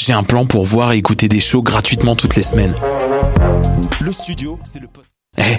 j'ai un plan pour voir et écouter des shows gratuitement toutes les semaines. Le studio, c'est le Eh,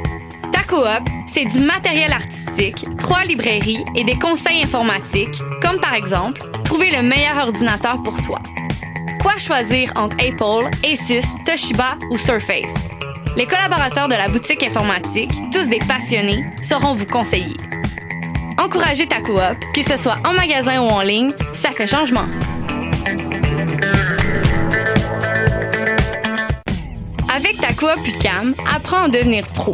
Coop, c'est du matériel artistique, trois librairies et des conseils informatiques, comme par exemple trouver le meilleur ordinateur pour toi. Quoi choisir entre Apple, Asus, Toshiba ou Surface? Les collaborateurs de la boutique informatique, tous des passionnés, sauront vous conseiller. Encouragez ta coop, que ce soit en magasin ou en ligne, ça fait changement. Avec ta coop UCAM, apprends à devenir pro.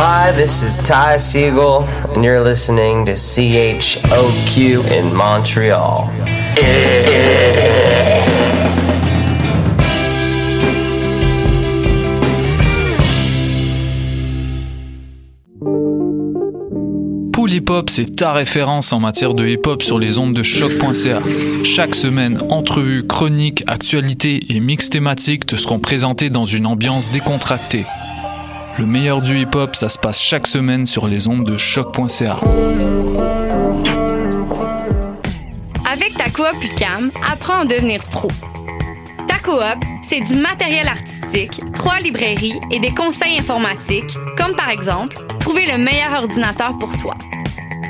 Hi, this is Ty Siegel, and you're listening to CHOQ in Montreal. Hip Hop, c'est ta référence en matière de hip hop sur les ondes de choc.ca. Chaque semaine, entrevues, chroniques, actualités et mix thématiques te seront présentés dans une ambiance décontractée. Le meilleur du hip hop, ça se passe chaque semaine sur les ondes de choc.ca. Avec ta coop UCAM, apprends à devenir pro. Ta coop, c'est du matériel artistique, trois librairies et des conseils informatiques, comme par exemple trouver le meilleur ordinateur pour toi.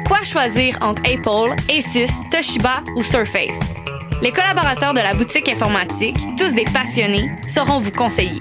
Quoi choisir entre Apple, Asus, Toshiba ou Surface? Les collaborateurs de la boutique informatique, tous des passionnés, sauront vous conseiller.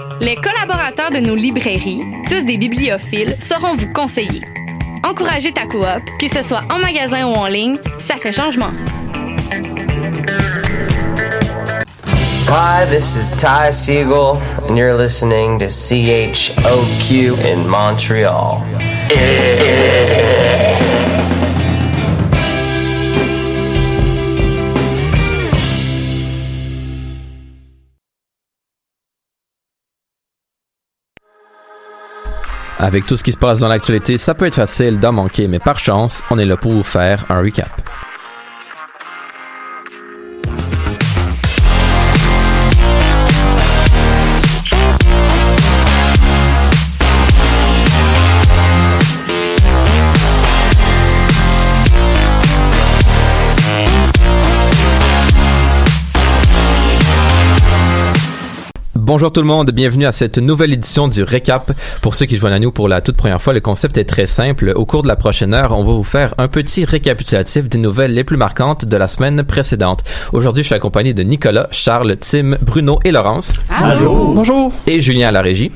Les collaborateurs de nos librairies, tous des bibliophiles, sauront vous conseiller. Encouragez ta coop, que ce soit en magasin ou en ligne, ça fait changement. Hi, this is Ty Siegel, and you're listening to CHOQ in Montreal. Avec tout ce qui se passe dans l'actualité, ça peut être facile d'en manquer, mais par chance, on est là pour vous faire un recap. Bonjour tout le monde, bienvenue à cette nouvelle édition du Récap. Pour ceux qui joignent à nous pour la toute première fois, le concept est très simple. Au cours de la prochaine heure, on va vous faire un petit récapitulatif des nouvelles les plus marquantes de la semaine précédente. Aujourd'hui, je suis accompagné de Nicolas, Charles, Tim, Bruno et Laurence. Bonjour. Bonjour. Et Julien à la régie.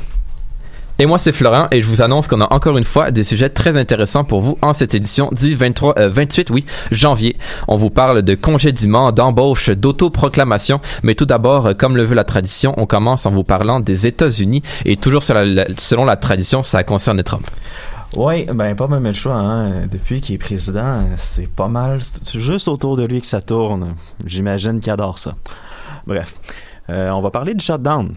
Et moi, c'est Florent et je vous annonce qu'on a encore une fois des sujets très intéressants pour vous en cette édition du 23, euh, 28, oui, janvier. On vous parle de congédiement, d'embauche, d'autoproclamation. Mais tout d'abord, euh, comme le veut la tradition, on commence en vous parlant des États-Unis et toujours selon la tradition, ça concerne Trump. Oui, ben pas même le choix. Hein. Depuis qu'il est président, c'est pas mal. C'est juste autour de lui que ça tourne. J'imagine qu'il adore ça. Bref, euh, on va parler du shutdown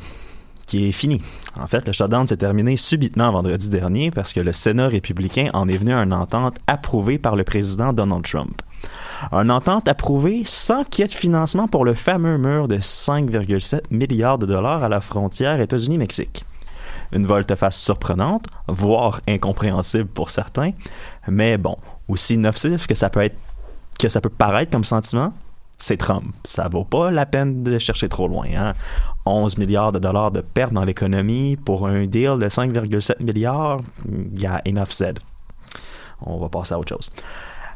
qui est fini. En fait, le shutdown s'est terminé subitement vendredi dernier parce que le Sénat républicain en est venu à une entente approuvée par le président Donald Trump. Une entente approuvée sans qu'il y ait de financement pour le fameux mur de 5,7 milliards de dollars à la frontière États-Unis-Mexique une volte-face surprenante, voire incompréhensible pour certains, mais bon, aussi nocif que ça peut être, que ça peut paraître comme sentiment, c'est Trump. Ça vaut pas la peine de chercher trop loin. Hein? 11 milliards de dollars de pertes dans l'économie pour un deal de 5,7 milliards, il y a enough said. On va passer à autre chose.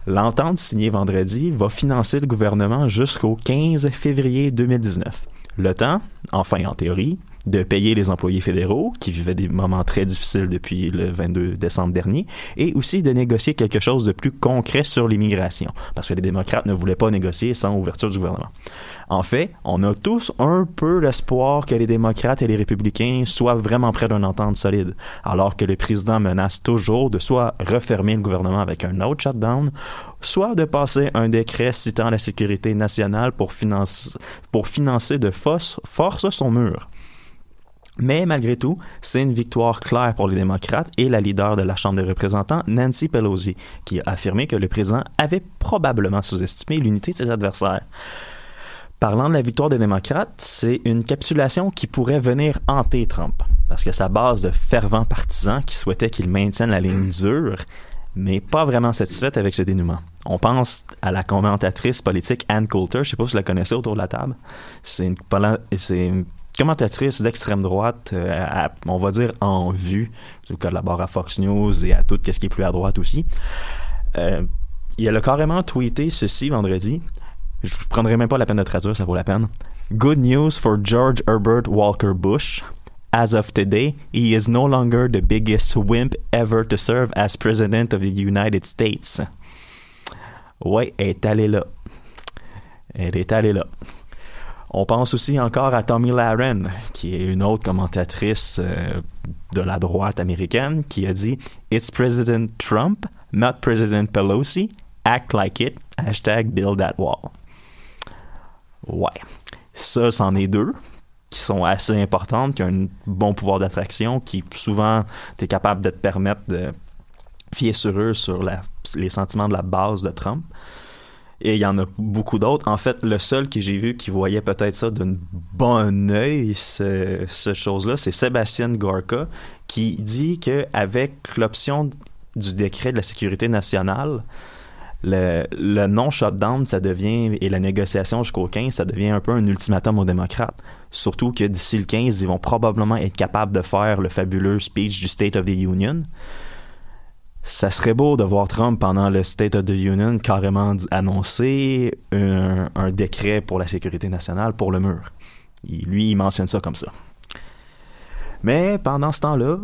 L'entente signée vendredi va financer le gouvernement jusqu'au 15 février 2019. Le temps, enfin en théorie, de payer les employés fédéraux qui vivaient des moments très difficiles depuis le 22 décembre dernier et aussi de négocier quelque chose de plus concret sur l'immigration parce que les démocrates ne voulaient pas négocier sans ouverture du gouvernement. En fait, on a tous un peu l'espoir que les démocrates et les républicains soient vraiment près d'une entente solide, alors que le président menace toujours de soit refermer le gouvernement avec un autre shutdown, soit de passer un décret citant la sécurité nationale pour, pour financer de force son mur. Mais malgré tout, c'est une victoire claire pour les démocrates et la leader de la Chambre des représentants, Nancy Pelosi, qui a affirmé que le président avait probablement sous-estimé l'unité de ses adversaires. Parlant de la victoire des démocrates, c'est une capitulation qui pourrait venir hanter Trump, parce que sa base de fervents partisans qui souhaitaient qu'il maintienne la ligne dure, mais pas vraiment satisfaite avec ce dénouement. On pense à la commentatrice politique Ann Coulter, je sais pas si vous la connaissez autour de la table. C'est une commentatrice d'extrême droite, euh, on va dire en vue, qui collabore à Fox News et à tout ce qui est plus à droite aussi. Euh, il a carrément tweeté ceci vendredi. Je ne prendrai même pas la peine de traduire, ça vaut la peine. Good news for George Herbert Walker Bush. As of today, he is no longer the biggest wimp ever to serve as President of the United States. Ouais, elle est allée là. Elle est allée là. On pense aussi encore à Tommy Laren, qui est une autre commentatrice euh, de la droite américaine, qui a dit It's President Trump, not President Pelosi. Act like it. Hashtag build that wall. Ouais. Ça, c'en est deux qui sont assez importantes, qui ont un bon pouvoir d'attraction, qui souvent, tu es capable de te permettre de fier sur eux sur les sentiments de la base de Trump. Et il y en a beaucoup d'autres. En fait, le seul que j'ai vu qui voyait peut-être ça d'un bon œil, ce, chose-là, c'est Sébastien Gorka, qui dit qu'avec l'option du décret de la sécurité nationale, le, le non-shutdown, ça devient, et la négociation jusqu'au 15, ça devient un peu un ultimatum aux démocrates. Surtout que d'ici le 15, ils vont probablement être capables de faire le fabuleux speech du State of the Union ça serait beau de voir Trump pendant le State of the Union carrément annoncer un, décret pour la sécurité nationale pour le mur. lui, il mentionne ça comme ça. Mais pendant ce temps-là,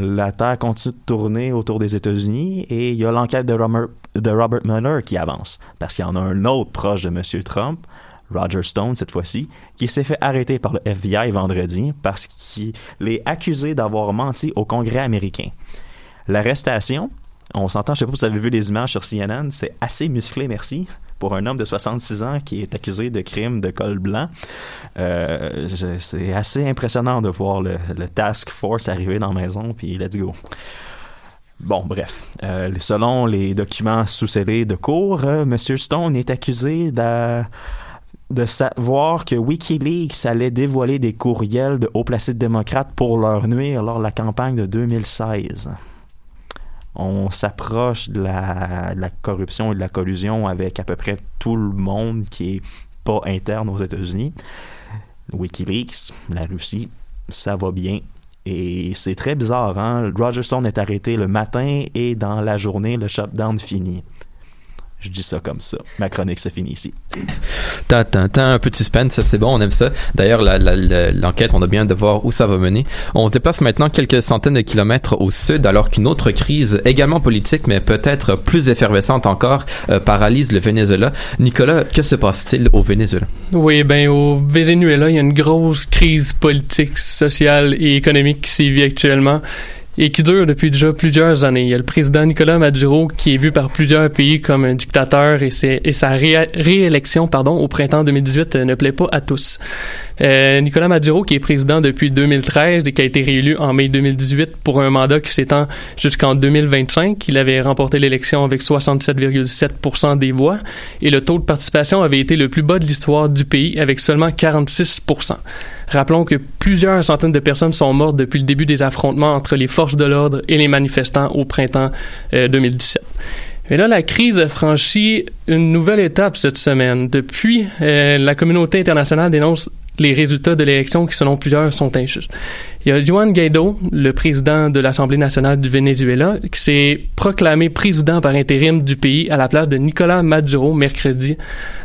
la Terre continue de tourner autour des États-Unis et il y a l'enquête de Robert, de Robert Mueller qui avance. Parce qu'il y en a un autre proche de M. Trump, Roger Stone cette fois-ci, qui s'est fait arrêter par le FBI vendredi parce qu'il est accusé d'avoir menti au Congrès américain. L'arrestation, on s'entend, je sais pas si vous avez vu les images sur CNN, c'est assez musclé, merci, pour un homme de 66 ans qui est accusé de crime de col blanc. Euh, c'est assez impressionnant de voir le, task force arriver dans la maison, puis let's go. Bon, bref. Euh, selon les documents sous-scellés de cours, euh, M. Stone est accusé de, savoir que Wikileaks allait dévoiler des courriels de haut placés démocrates pour leur nuire lors de la campagne de 2016 on s'approche de la, corruption et de la collusion avec à peu près tout le monde qui est pas interne aux États-Unis. Wikileaks, la Russie, ça va bien. Et c'est très bizarre, hein? Rogerson est arrêté le matin et dans la journée, le shutdown finit. Je dis ça comme ça. Ma chronique se finit ici. Tant, un peu de suspense, ça c'est bon, on aime ça. D'ailleurs, l'enquête, on a bien de voir où ça va mener. On se déplace maintenant quelques centaines de kilomètres au sud, alors qu'une autre crise, également politique, mais peut-être plus effervescente encore, euh, paralyse le Venezuela. Nicolas, que se passe-t-il au Venezuela? Oui, ben au Venezuela, il y a une grosse crise politique, sociale et économique qui s'y vit actuellement. Et qui dure depuis déjà plusieurs années. Il y a le président Nicolas Maduro qui est vu par plusieurs pays comme un dictateur et, sa réélection pardon, au printemps 2018 ne plaît pas à tous. Euh, Nicolas Maduro, qui est président depuis 2013 et qui a été réélu en mai 2018 pour un mandat qui s'étend jusqu'en 2025. Il avait remporté l'élection avec 67,7% des voix et le taux de participation avait été le plus bas de l'histoire du pays avec seulement 46 Rappelons que plusieurs centaines de personnes sont mortes depuis le début des affrontements entre les forces de l'ordre et les manifestants au printemps 2017. Euh, et là, la crise a franchi une nouvelle étape cette semaine. Depuis, euh, la communauté internationale dénonce les résultats de l'élection qui, selon plusieurs, sont injustes. Il y a Juan Guaido, le président de l'Assemblée nationale du Venezuela, qui s'est proclamé président par intérim du pays à la place de Nicolas Maduro mercredi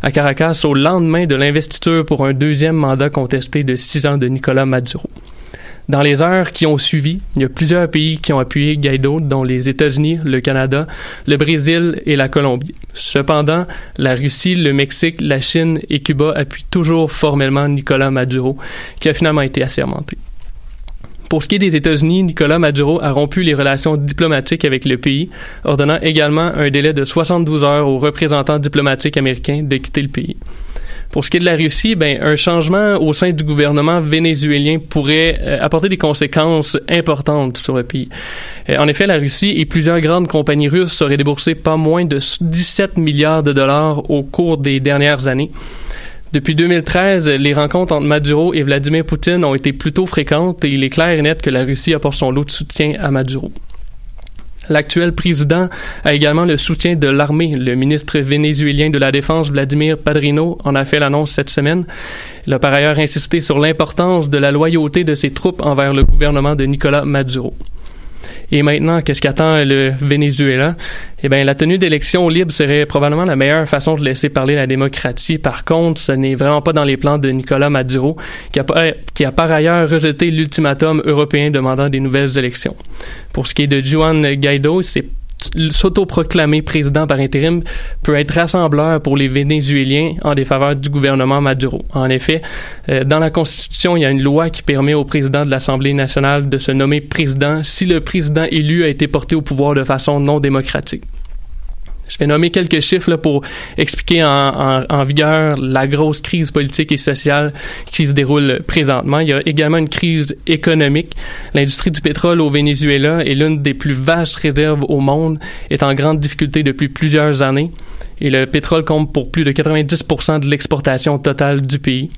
à Caracas au lendemain de l'investiture pour un deuxième mandat contesté de six ans de Nicolas Maduro. Dans les heures qui ont suivi, il y a plusieurs pays qui ont appuyé Guaido, dont les États-Unis, le Canada, le Brésil et la Colombie. Cependant, la Russie, le Mexique, la Chine et Cuba appuient toujours formellement Nicolas Maduro, qui a finalement été assermenté. Pour ce qui est des États-Unis, Nicolas Maduro a rompu les relations diplomatiques avec le pays, ordonnant également un délai de 72 heures aux représentants diplomatiques américains de quitter le pays. Pour ce qui est de la Russie, ben, un changement au sein du gouvernement vénézuélien pourrait euh, apporter des conséquences importantes sur le pays. Euh, en effet, la Russie et plusieurs grandes compagnies russes auraient déboursé pas moins de 17 milliards de dollars au cours des dernières années. Depuis 2013, les rencontres entre Maduro et Vladimir Poutine ont été plutôt fréquentes et il est clair et net que la Russie apporte son lot de soutien à Maduro. L'actuel président a également le soutien de l'armée. Le ministre vénézuélien de la Défense, Vladimir Padrino, en a fait l'annonce cette semaine. Il a par ailleurs insisté sur l'importance de la loyauté de ses troupes envers le gouvernement de Nicolas Maduro. Et maintenant, qu'est-ce qu'attend le Venezuela? Eh bien, la tenue d'élections libres serait probablement la meilleure façon de laisser parler la démocratie. Par contre, ce n'est vraiment pas dans les plans de Nicolas Maduro, qui a, qui a par ailleurs rejeté l'ultimatum européen demandant des nouvelles élections. Pour ce qui est de Juan Guaido, c'est s'autoproclamer président par intérim peut être rassembleur pour les Vénézuéliens en défaveur du gouvernement Maduro. En effet, euh, dans la Constitution, il y a une loi qui permet au président de l'Assemblée nationale de se nommer président si le président élu a été porté au pouvoir de façon non démocratique. Je vais nommer quelques chiffres là, pour expliquer en, en, vigueur la grosse crise politique et sociale qui se déroule présentement. Il y a également une crise économique. L'industrie du pétrole au Venezuela est l'une des plus vastes réserves au monde, est en grande difficulté depuis plusieurs années. Et le pétrole compte pour plus de 90% de l'exportation totale du pays.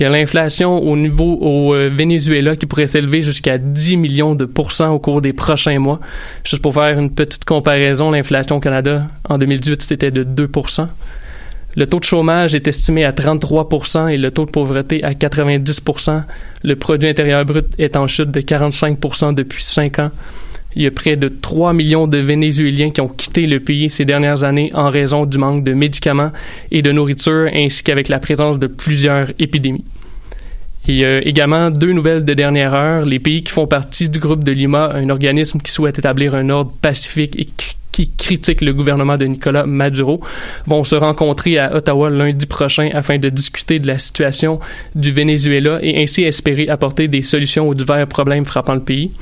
Il y a l'inflation au niveau au euh, Venezuela qui pourrait s'élever jusqu'à 10 millions de pourcents au cours des prochains mois. Juste pour faire une petite comparaison, l'inflation au Canada en 2018 c'était de 2% le taux de chômage est estimé à 33% et le taux de pauvreté à 90% Le produit intérieur brut est en chute de 45% depuis 5 ans. Il y a près de 3 millions de Vénézuéliens qui ont quitté le pays ces dernières années en raison du manque de médicaments et de nourriture, ainsi qu'avec la présence de plusieurs épidémies. Il y a également deux nouvelles de dernière heure. Les pays qui font partie du groupe de Lima, un organisme qui souhaite établir un ordre pacifique et qui critique le gouvernement de Nicolas Maduro, vont se rencontrer à Ottawa lundi prochain afin de discuter de la situation du Venezuela et ainsi espérer apporter des solutions aux divers problèmes frappant le pays.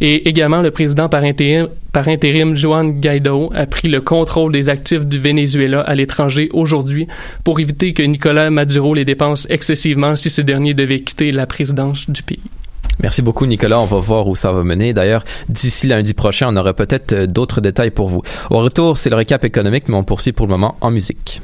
Et également, le président par intérim, par intérim Juan Guaido a pris le contrôle des actifs du Venezuela à l'étranger aujourd'hui pour éviter que Nicolas Maduro les dépense excessivement si ce dernier devait quitter la présidence du pays. Merci beaucoup, Nicolas. On va voir où ça va mener. D'ailleurs, d'ici lundi prochain, on aura peut-être euh, d'autres détails pour vous. Au retour, c'est le récap économique, mais on poursuit pour le moment en musique.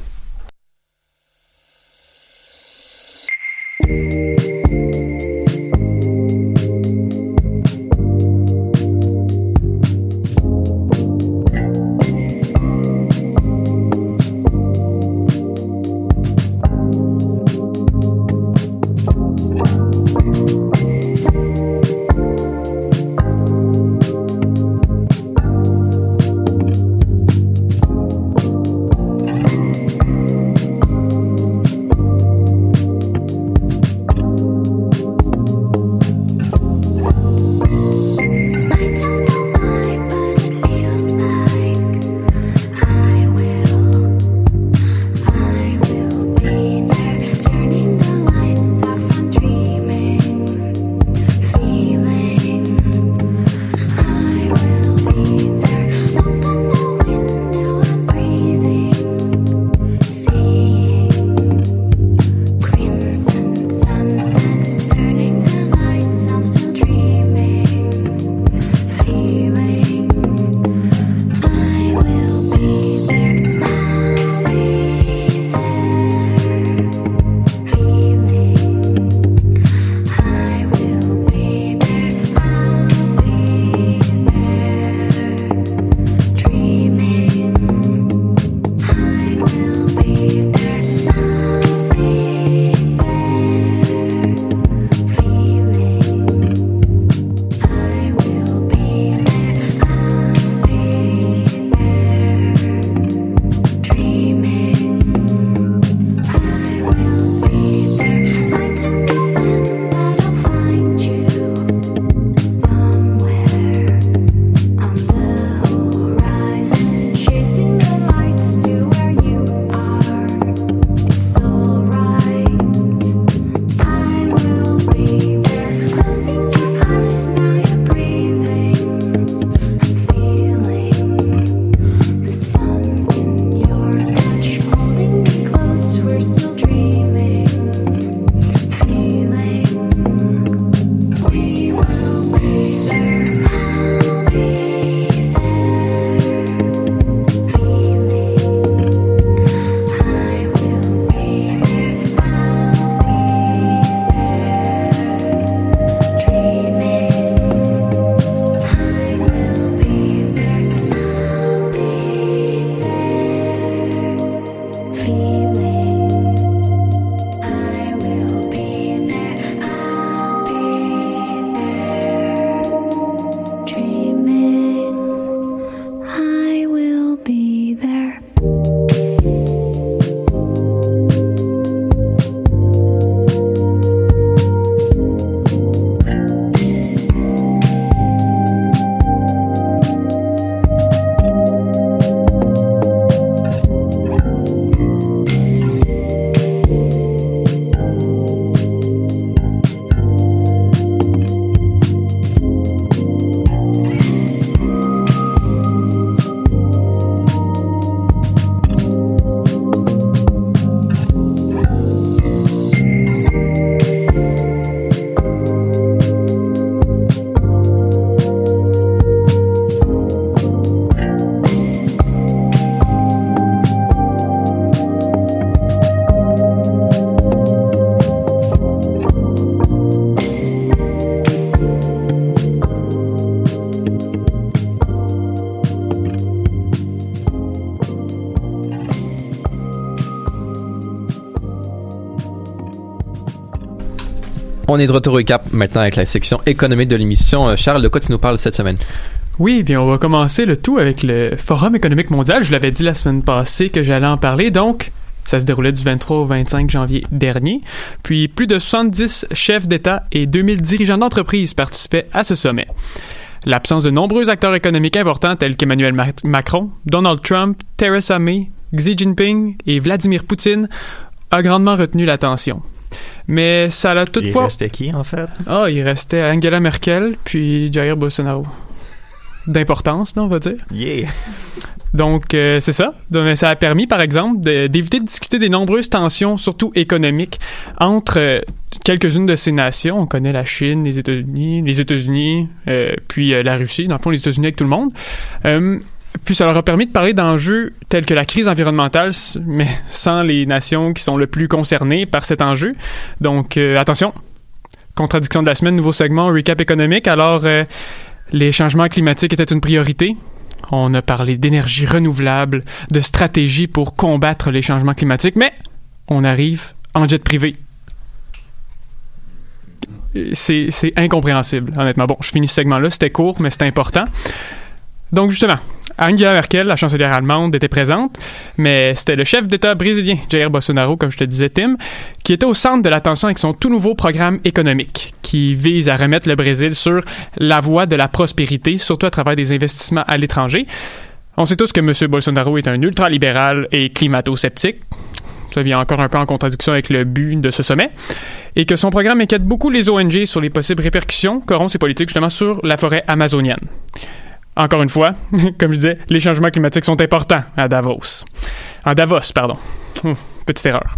On est de retour au cap maintenant avec la section économique de l'émission. Euh, Charles, de quoi tu nous parles cette semaine? Oui, bien, on va commencer le tout avec le Forum économique mondial. Je l'avais dit la semaine passée que j'allais en parler, donc ça se déroulait du 23 au 25 janvier dernier. Puis plus de 70 chefs d'État et 2000 dirigeants d'entreprise participaient à ce sommet. L'absence de nombreux acteurs économiques importants tels qu'Emmanuel Macron, Donald Trump, Theresa May, Xi Jinping et Vladimir Poutine a grandement retenu l'attention. Mais ça l'a toutefois. Il restait qui, en fait? Ah, il restait Angela Merkel, puis Jair Bolsonaro. D'importance, on va dire. Yeah! Donc, euh, c'est ça. Donc, ça a permis, par exemple, d'éviter de, discuter des nombreuses tensions, surtout économiques, entre euh, quelques-unes de ces nations. On connaît la Chine, les États-Unis, les États-Unis, euh, puis la Russie, dans le fond, les États-Unis avec tout le monde. Puis ça leur a permis de parler d'enjeux tels que la crise environnementale, mais sans les nations qui sont le plus concernées par cet enjeu. Donc euh, attention, contradiction de la semaine, nouveau segment, recap économique. Alors, euh, les changements climatiques étaient une priorité. On a parlé d'énergie renouvelable, de stratégie pour combattre les changements climatiques, mais on arrive en jet privé. C'est incompréhensible, honnêtement. Bon, je finis ce segment-là, c'était court, mais c'était important. Donc justement, Angela Merkel, la chancelière allemande, était présente, mais c'était le chef d'État brésilien, Jair Bolsonaro, comme je te disais, Tim, qui était au centre de l'attention avec son tout nouveau programme économique, qui vise à remettre le Brésil sur la voie de la prospérité, surtout à travers des investissements à l'étranger. On sait tous que M. Bolsonaro est un ultralibéral et climato-sceptique. Ça vient encore un peu en contradiction avec le but de ce sommet. Et que son programme inquiète beaucoup les ONG sur les possibles répercussions qu'auront ces politiques justement sur la forêt amazonienne. Encore une fois, comme je disais, les changements climatiques sont importants à Davos. En Davos, pardon. petite erreur.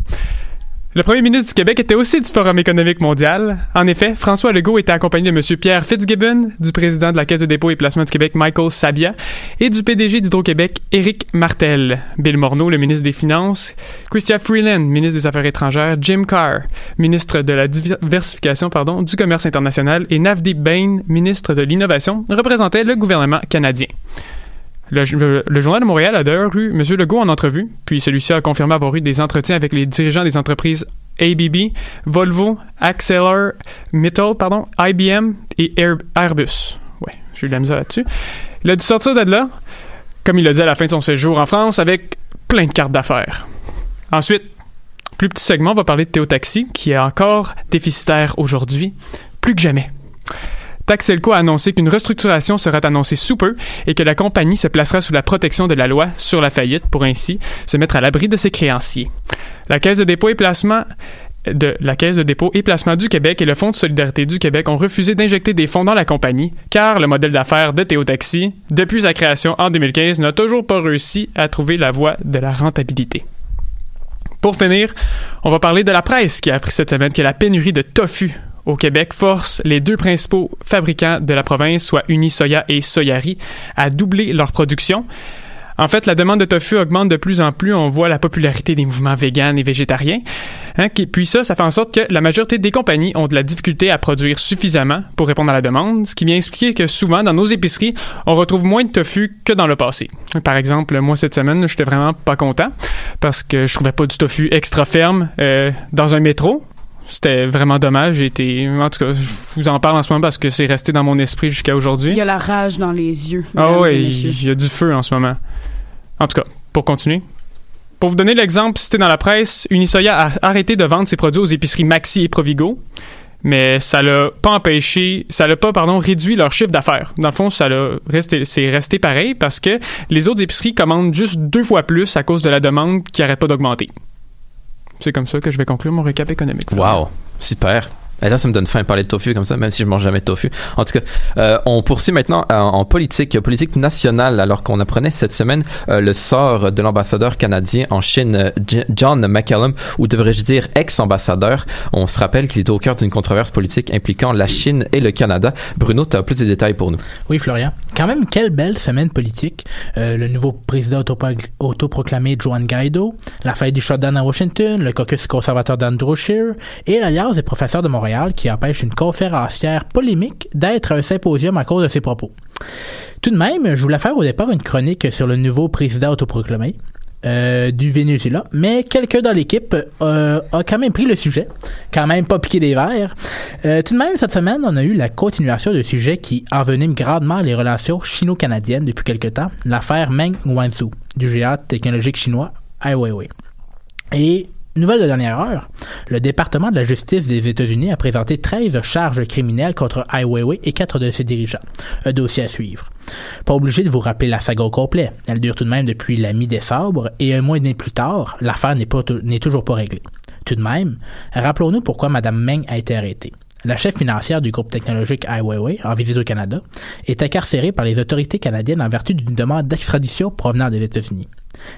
Le premier ministre du Québec était aussi du Forum économique mondial. En effet, François Legault était accompagné de M. Pierre Fitzgibbon, du président de la Caisse de dépôt et placement du Québec, Michael Sabia, et du PDG d'Hydro-Québec, Éric Martel, Bill Morneau, le ministre des Finances, Christian Freeland, ministre des Affaires étrangères, Jim Carr, ministre de la diversification, pardon, du commerce international, et Navdeep Bain, ministre de l'Innovation, représentaient le gouvernement canadien. Le, Journal de Montréal a d'ailleurs eu M. Legault en entrevue, puis celui-ci a confirmé avoir eu des entretiens avec les dirigeants des entreprises ABB, Volvo, Acceler, Mittal, pardon, IBM et Airbus. Ouais, j'ai eu de la misère là-dessus. Il a dû sortir de là, comme il l'a dit à la fin de son séjour en France, avec plein de cartes d'affaires. Ensuite, plus petit segment, on va parler de Théo Taxi, qui est encore déficitaire aujourd'hui, plus que jamais. Taxelco a annoncé qu'une restructuration sera annoncée sous peu et que la compagnie se placera sous la protection de la loi sur la faillite pour ainsi se mettre à l'abri de ses créanciers. La Caisse de dépôt et placement de placement du Québec et le Fonds de solidarité du Québec ont refusé d'injecter des fonds dans la compagnie car le modèle d'affaires de Théo Taxi, depuis sa création en 2015, n'a toujours pas réussi à trouver la voie de la rentabilité. Pour finir, on va parler de la presse qui a appris cette semaine que la pénurie de tofu au Québec force les deux principaux fabricants de la province, soit Unisoya et Soyari, à doubler leur production. En fait, la demande de tofu augmente de plus en plus. On voit la popularité des mouvements véganes et végétariens. Hein, puis ça, ça fait en sorte que la majorité des compagnies ont de la difficulté à produire suffisamment pour répondre à la demande, ce qui vient expliquer que souvent, dans nos épiceries, on retrouve moins de tofu que dans le passé. Par exemple, moi, cette semaine, j'étais vraiment pas content parce que je trouvais pas du tofu extra ferme euh, dans un métro. C'était vraiment dommage. Été, en tout cas, je vous en parle en ce moment parce que c'est resté dans mon esprit jusqu'à aujourd'hui. Il y a la rage dans les yeux. Ah oui, il y a du feu en ce moment. En tout cas, pour continuer. Pour vous donner l'exemple cité dans la presse, Unisoya a arrêté de vendre ses produits aux épiceries Maxi et Provigo, mais ça l'a pas empêché, ça l'a pas pardon réduit leur chiffre d'affaires. Dans le fond, ça l'a resté, c'est resté pareil parce que les autres épiceries commandent juste deux fois plus à cause de la demande qui arrête pas d'augmenter. C'est comme ça que je vais conclure mon récap économique. Wow, super. Et là, ça me donne faim de parler de tofu comme ça, même si je mange jamais de tofu. En tout cas, euh, on poursuit maintenant euh, en, politique, politique nationale, alors qu'on apprenait cette semaine euh, le sort de l'ambassadeur canadien en Chine, John McCallum, ou devrais-je dire ex-ambassadeur. On se rappelle qu'il était au cœur d'une controverse politique impliquant la Chine et le Canada. Bruno, tu as plus de détails pour nous. Oui, Florian. Quand même, quelle belle semaine politique. le nouveau président autoproclamé Juan Guaido, la fête du shutdown à Washington, le caucus conservateur d'Andrew Scheer et l'alliance des professeurs de Montréal qui empêche une conférencière polémique d'être un symposium à cause de ses propos. Tout de même, je voulais faire au départ une chronique sur le nouveau président autoproclamé. euh, du Venezuela, mais quelqu'un dans l'équipe euh, a quand même pris le sujet, quand même pas piqué des verres. Euh, tout de même, cette semaine, on a eu la continuation de sujet qui envenime grandement les relations chino-canadiennes depuis quelque temps, l'affaire Meng Wanzhou, du géant technologique chinois Ai Weiwei. Et Nouvelle de dernière heure, le département de la justice des États-Unis a présenté 13 charges criminelles contre Ai Weiwei et quatre de ses dirigeants. Un dossier à suivre. Pas obligé de vous rappeler la saga au complet. Elle dure tout de même depuis la mi-décembre et un mois et demi plus tard, l'affaire n'est toujours pas réglée. Tout de même, rappelons-nous pourquoi Mme Meng a été arrêtée. La chef financière du groupe technologique Ai en visite au Canada, est incarcérée par les autorités canadiennes en vertu d'une demande d'extradition provenant des États-Unis.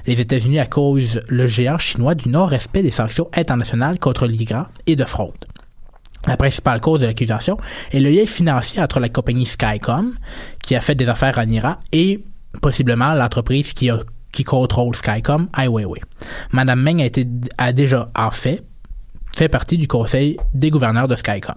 Les États-Unis accusent le géant chinois du non-respect des sanctions internationales contre l'IGRA et de fraude. La principale cause de l'accusation est le lien financier entre la compagnie Skycom, qui a fait des affaires en Iran, et possiblement l'entreprise qui, contrôle Skycom, Ai. Madame Meng a, a déjà, en fait, fait partie du conseil des gouverneurs de Skycom.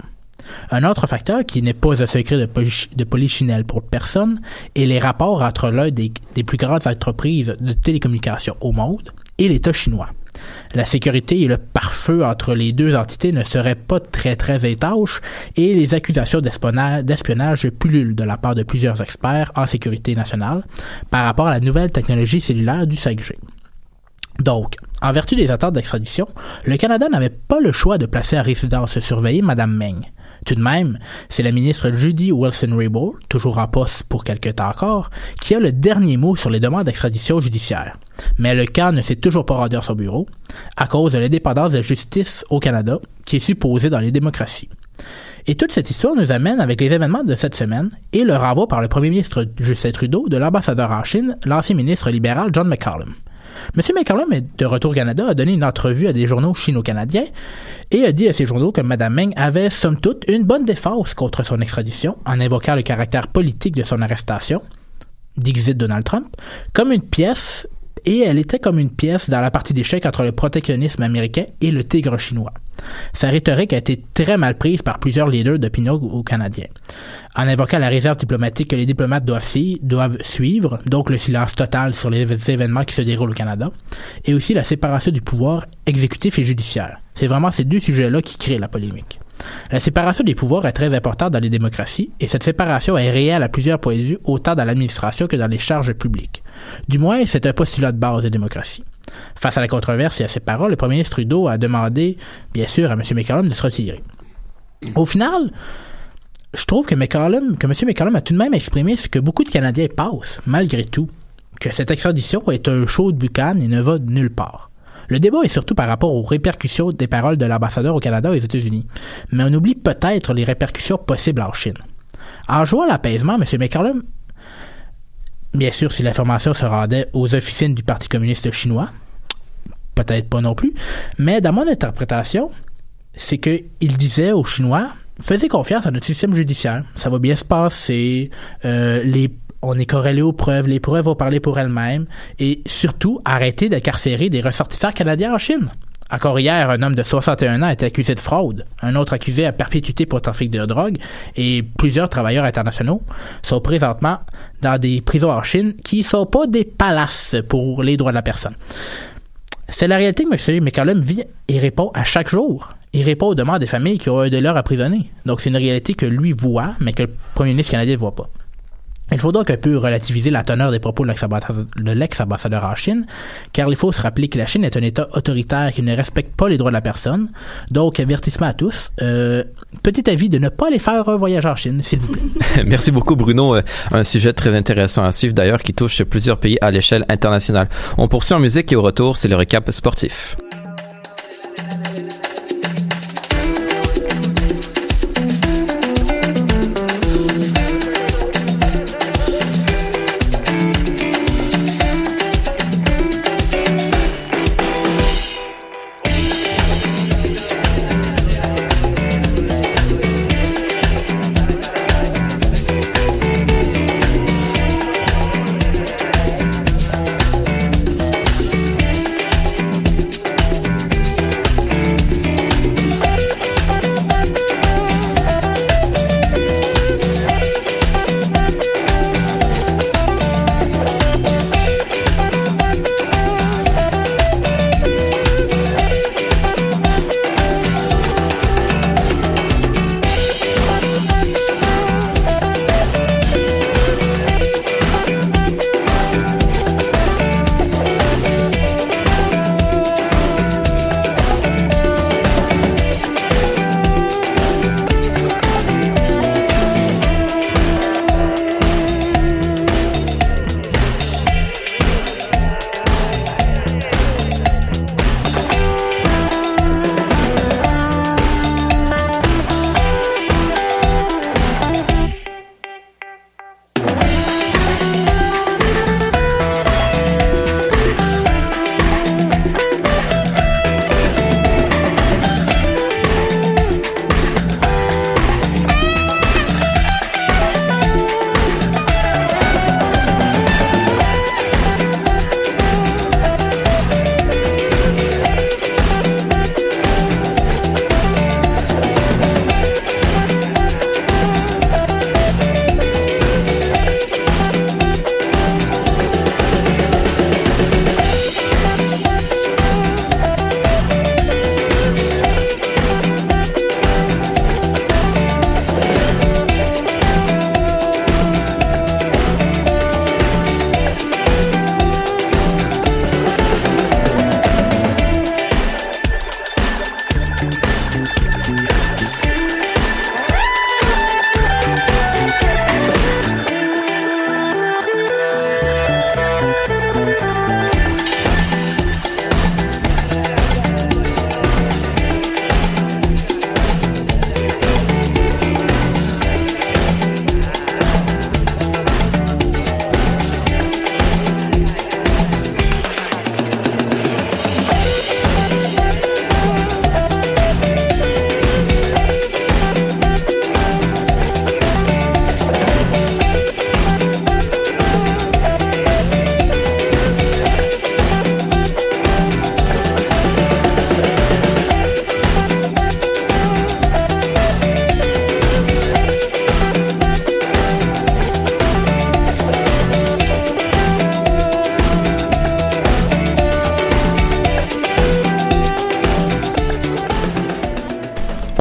Un autre facteur qui n'est pas un secret de, polichinelle pour personne est les rapports entre l'un des, des, plus grandes entreprises de télécommunications au monde et l'État chinois. La sécurité et le pare-feu entre les deux entités ne seraient pas très très étanches et les accusations d'espionnage pullulent de la part de plusieurs experts en sécurité nationale par rapport à la nouvelle technologie cellulaire du 5G. Donc, en vertu des attentes d'extradition, le Canada n'avait pas le choix de placer à résidence surveillée Mme Meng. Tout de même, c'est la ministre Judy Wilson-Raybould, toujours en poste pour quelque temps encore, qui a le dernier mot sur les demandes d'extradition judiciaire. Mais le cas ne s'est toujours pas rendu à son bureau, à cause de l'indépendance de la justice au Canada, qui est supposée dans les démocraties. Et toute cette histoire nous amène avec les événements de cette semaine et le renvoi par le premier ministre Justin Trudeau de l'ambassadeur en Chine, l'ancien ministre libéral John McCallum. M. McCallum est de retour au Canada, a donné une entrevue à des journaux chino-canadiens et a dit à ces journaux que Mme Meng avait, somme toute, une bonne défense contre son extradition en invoquant le caractère politique de son arrestation, d'exit Donald Trump, comme une pièce, et elle était comme une pièce dans la partie d'échec entre le protectionnisme américain et le tigre chinois. Sa rhétorique a été très mal prise par plusieurs leaders d'opinion au Canadiens. En invoquant la réserve diplomatique que les diplomates doivent, doivent suivre, donc le silence total sur les événements qui se déroulent au Canada, et aussi la séparation du pouvoir exécutif et judiciaire. C'est vraiment ces deux sujets-là qui créent la polémique. La séparation des pouvoirs est très importante dans les démocraties, et cette séparation est réelle à plusieurs points de vue, autant dans l'administration que dans les charges publiques. Du moins, c'est un postulat de base des démocraties. Face à la controverse et à ces paroles, le premier ministre Trudeau a demandé, bien sûr, à M. McCallum de se retirer. Au final, je trouve que, M. McCallum a tout de même exprimé ce que beaucoup de Canadiens pensent, malgré tout, que cette extradition est un show de bucan et ne va nulle part. Le débat est surtout par rapport aux répercussions des paroles de l'ambassadeur au Canada et aux États-Unis, mais on oublie peut-être les répercussions possibles en Chine. En jouant l'apaisement, M. McCallum, bien sûr si l'information se rendait aux officines du Parti communiste chinois, peut-être pas non plus, mais dans mon interprétation, c'est qu'il disait aux Chinois, faisait confiance à notre système judiciaire, ça va bien se passer, euh, les on est corrélé aux preuves, les preuves vont parler pour elles-mêmes, et surtout arrêter d'incarcérer des ressortissants canadiens en Chine. Encore hier, un homme de 61 ans a été accusé de fraude, un autre accusé à perpétuité pour trafic de drogue, et plusieurs travailleurs internationaux sont présentement dans des prisons en Chine qui sont pas des palaces pour les droits de la personne. C'est la réalité que M. McCallum vit et répond à chaque jour. Il répond aux demandes des familles qui ont un de leurs emprisonnés. Donc c'est une réalité que lui voit, mais que le premier ministre canadien ne voit pas. Il faut donc un peu relativiser la teneur des propos de l'ex-ambassadeur en Chine, car il faut se rappeler que la Chine est un État autoritaire qui ne respecte pas les droits de la personne. Donc, avertissement à tous. Euh, petit avis de ne pas aller faire un voyage en Chine, s'il vous plaît. Merci beaucoup, Bruno. Euh, un sujet très intéressant à suivre, d'ailleurs, qui touche plusieurs pays à l'échelle internationale. On poursuit en musique et au retour, c'est le récap sportif.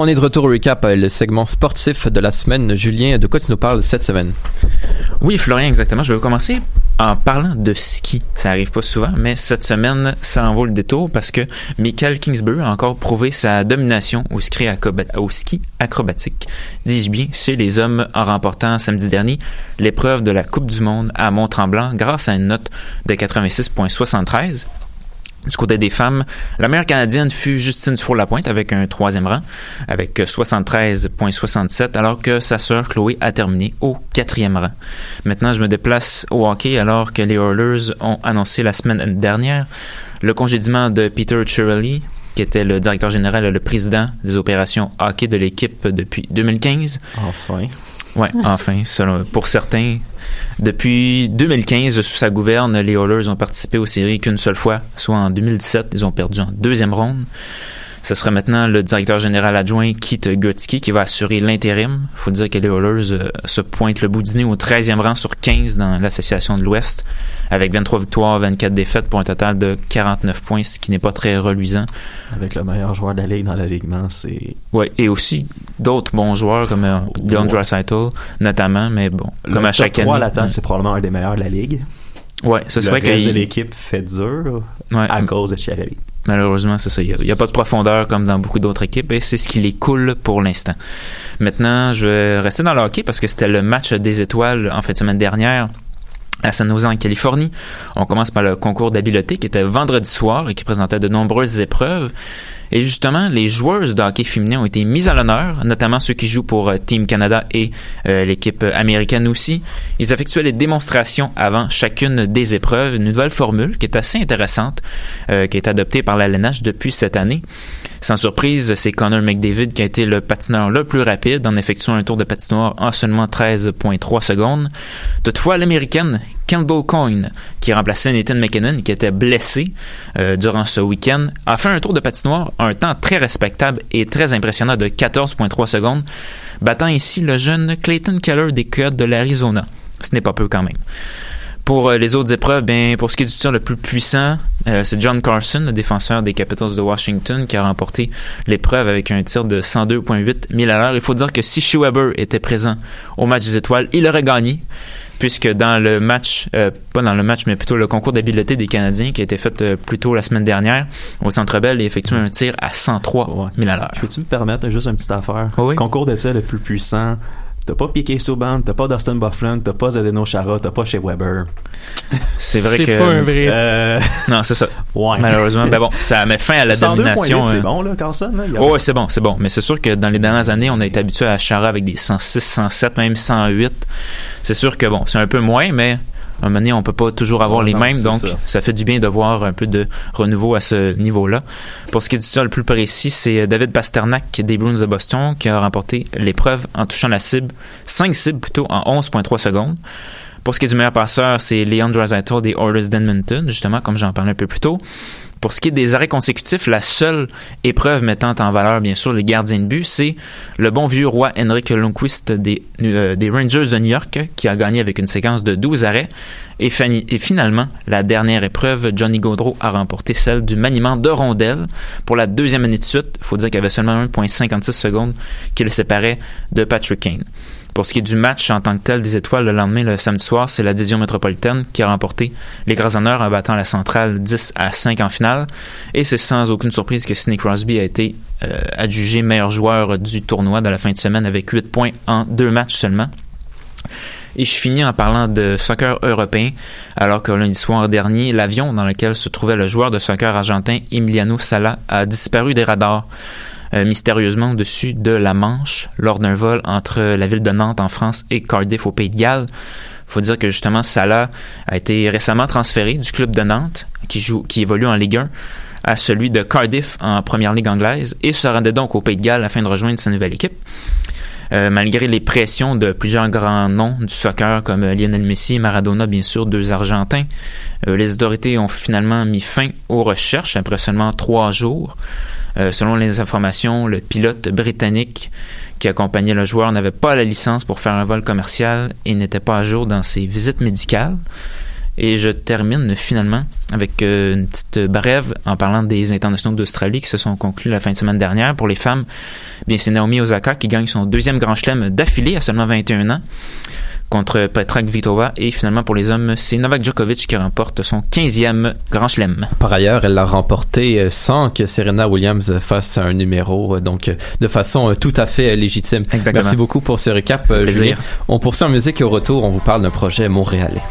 On est de retour au recap, le segment sportif de la semaine. Julien, de quoi tu nous parles cette semaine? Oui, Florian, exactement. Je vais commencer en parlant de ski. Ça arrive pas souvent, mais cette semaine, ça en vaut le détour parce que Michael Kingsbury a encore prouvé sa domination au ski, au ski acrobatique, dis-je bien, chez les hommes en remportant samedi dernier l'épreuve de la Coupe du Monde à Mont-Tremblant grâce à une note de 86,73. Du côté des femmes, la meilleure canadienne fut Justine Dufour-Lapointe avec un troisième rang, avec 73,67, alors que sa sœur Chloé a terminé au quatrième rang. Maintenant, je me déplace au hockey alors que les Oilers ont annoncé la semaine dernière le congédiement de Peter Chirelli, qui était le directeur général et le président des opérations hockey de l'équipe depuis 2015. Enfin. Ouais, enfin, selon, pour certains. Depuis 2015, sous sa gouverne, les Oilers ont participé aux séries qu'une seule fois, soit en 2017. Ils ont perdu en deuxième ronde. Ce sera maintenant le directeur général adjoint Keith Gutsky qui va assurer l'intérim. Il faut dire que les Oilers euh, se pointent le bout du nez au 13e rang sur 15 dans l'association de l'Ouest, avec 23 victoires, 24 défaites pour un total de 49 points, ce qui n'est pas très reluisant. Avec le meilleur joueur de la Ligue dans l'alignement, c'est... Oui, et aussi d'autres bons joueurs comme euh, Leon notamment, mais bon, comme à chaque année. 3 à l'attaque, c'est probablement un des meilleurs de la Ligue. Ouais, ça c'est vrai que l'équipe fait dur à cause de Chiarelli. Malheureusement, c'est ça. Il n'y a, pas de profondeur comme dans beaucoup d'autres équipes et c'est ce qui les coule pour l'instant. Maintenant, je vais rester dans le hockey parce que c'était le match des étoiles en fin de semaine dernière à San Jose en Californie. On commence par le concours d'habileté qui était vendredi soir et qui présentait de nombreuses épreuves. Et justement, les joueuses de hockey féminin ont été mises à l'honneur, notamment ceux qui jouent pour euh, Team Canada et euh, l'équipe américaine aussi. Ils effectuaient les démonstrations avant chacune des épreuves, une nouvelle formule qui est assez intéressante, euh, qui est adoptée par la LNH depuis cette année. Sans surprise, c'est Connor McDavid qui a été le patineur le plus rapide en effectuant un tour de patinoire en seulement 13,3 secondes. Toutefois, l'américaine Kendall Coyne, qui remplaçait Nathan McKinnon, qui était blessé euh, durant ce week-end, a fait un tour de patinoire un temps très respectable et très impressionnant de 14,3 secondes, battant ici le jeune Clayton Keller des Coyotes de l'Arizona. Ce n'est pas peu quand même. Pour euh, les autres épreuves, bien, pour ce qui est du tir le plus puissant, euh, c'est John Carson, le défenseur des Capitals de Washington, qui a remporté l'épreuve avec un tir de 102,8 000 à l'heure. Il faut dire que si Shea Weber était présent au match des étoiles, il aurait gagné puisque dans le match, euh, pas dans le match, mais plutôt le concours d'habileté des Canadiens qui a été fait euh, plus tôt la semaine dernière au Centre Bell, il a effectué un tir à 103 000 à l'heure. Peux-tu me permettre juste une petite affaire? oui. Concours de tir le plus puissant. T'as pas Piqué Souban, t'as pas Dustin Bufflin, t'as pas Zdeno Chara, t'as pas chez Weber. C'est vrai que. C'est pas un vrai. Euh... Non, c'est ça. Ouais. Malheureusement, ben bon, ça met fin à la domination. C'est hein. bon, là, Carson. Là, Oh, ouais, c'est bon, c'est bon. Mais c'est sûr que dans les dernières années, on a été habitué à Chara avec des 106, 107, même 108. C'est sûr que bon, c'est un peu moins, mais un moment donné, on peut pas toujours avoir Ouais, les non, mêmes, donc ça. ça. fait du bien de voir un peu de renouveau à ce niveau-là. Pour ce qui est du le plus précis, c'est David Pasternak des Bruins de Boston qui a remporté l'épreuve en touchant la cible, 5 cibles plutôt en 11,3 secondes. Pour ce qui est du meilleur passeur, c'est Leon Draisaitl des Oilers d'Edmonton, justement, comme j'en parlais un peu plus tôt. Pour ce qui est des arrêts consécutifs, la seule épreuve mettant en valeur, bien sûr, les gardiens de but, c'est le bon vieux roi Henrik Lundqvist des, euh, des Rangers de New York, qui a gagné avec une séquence de 12 arrêts. Et finalement, la dernière épreuve, Johnny Gaudreau a remporté celle du maniement de rondelles pour la deuxième année de suite. Il faut dire qu'il y avait seulement 1,56 secondes qui le séparait de Patrick Kane. Pour ce qui est du match en tant que tel des étoiles, le lendemain, le samedi soir, c'est la division métropolitaine qui a remporté les grands honneurs en battant la centrale 10 à 5 en finale. Et c'est sans aucune surprise que Sidney Crosby a été euh, adjugé meilleur joueur du tournoi de la fin de semaine avec 8 points en deux matchs seulement. Et je finis en parlant de soccer européen, alors que lundi soir dernier, l'avion dans lequel se trouvait le joueur de soccer argentin Emiliano Sala a disparu des radars euh, mystérieusement au-dessus de la Manche lors d'un vol entre la ville de Nantes en France et Cardiff au Pays de Galles. faut dire que justement Salah a été récemment transféré du club de Nantes qui joue qui évolue en Ligue 1 à celui de Cardiff en première ligue anglaise et se rendait donc au Pays de Galles afin de rejoindre sa nouvelle équipe. Euh, malgré les pressions de plusieurs grands noms du soccer comme euh, Lionel Messi Maradona, bien sûr, deux Argentins, les autorités ont finalement mis fin aux recherches après seulement trois jours. Euh, selon les informations, le pilote britannique qui accompagnait le joueur n'avait pas la licence pour faire un vol commercial et n'était pas à jour dans ses visites médicales. Et je termine finalement avec euh, une petite brève en parlant des internationaux d'Australie qui se sont conclus la fin de semaine dernière. Pour les femmes, bien c'est Naomi Osaka qui gagne son deuxième grand chelem d'affilée à seulement 21 ans contre Petra Kvitova. Et finalement, pour les hommes, c'est Novak Djokovic qui remporte son 15e Grand Chelem. Par ailleurs, elle l'a remporté euh, sans que Serena Williams fasse un numéro, euh, donc euh, de façon tout à fait légitime. Exactement. Merci beaucoup pour ce récap, plaisir. Julien. On poursuit en musique et au retour, on vous parle d'un projet montréalais.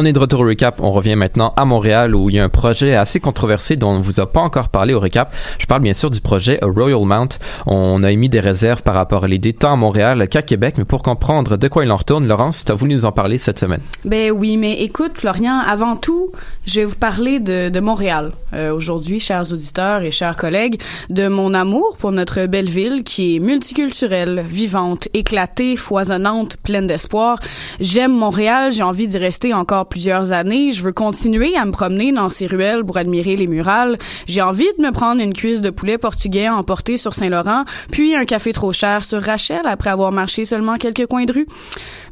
On est de retour au recap. On revient maintenant à Montréal où il y a un projet assez controversé dont on ne vous a pas encore parlé au recap. Je parle bien sûr du projet Royal Mount. On a émis des réserves par rapport à l'idée tant à Montréal qu'à Québec, mais pour comprendre de quoi il en retourne, Laurence, tu as voulu nous en parler cette semaine. Ben oui, mais écoute, Florian, avant tout, je vais vous parler de, de Montréal. Euh, Aujourd'hui, chers auditeurs et chers collègues, de mon amour pour notre belle ville qui est multiculturelle, vivante, éclatée, foisonnante, pleine d'espoir. J'aime Montréal, j'ai envie d'y rester encore plusieurs années. Je veux continuer à me promener dans ces ruelles pour admirer les murales. J'ai envie de me prendre une cuisse de poulet portugais à emporter sur Saint-Laurent, puis un café trop cher sur Rachel après avoir marché seulement quelques coins de rue.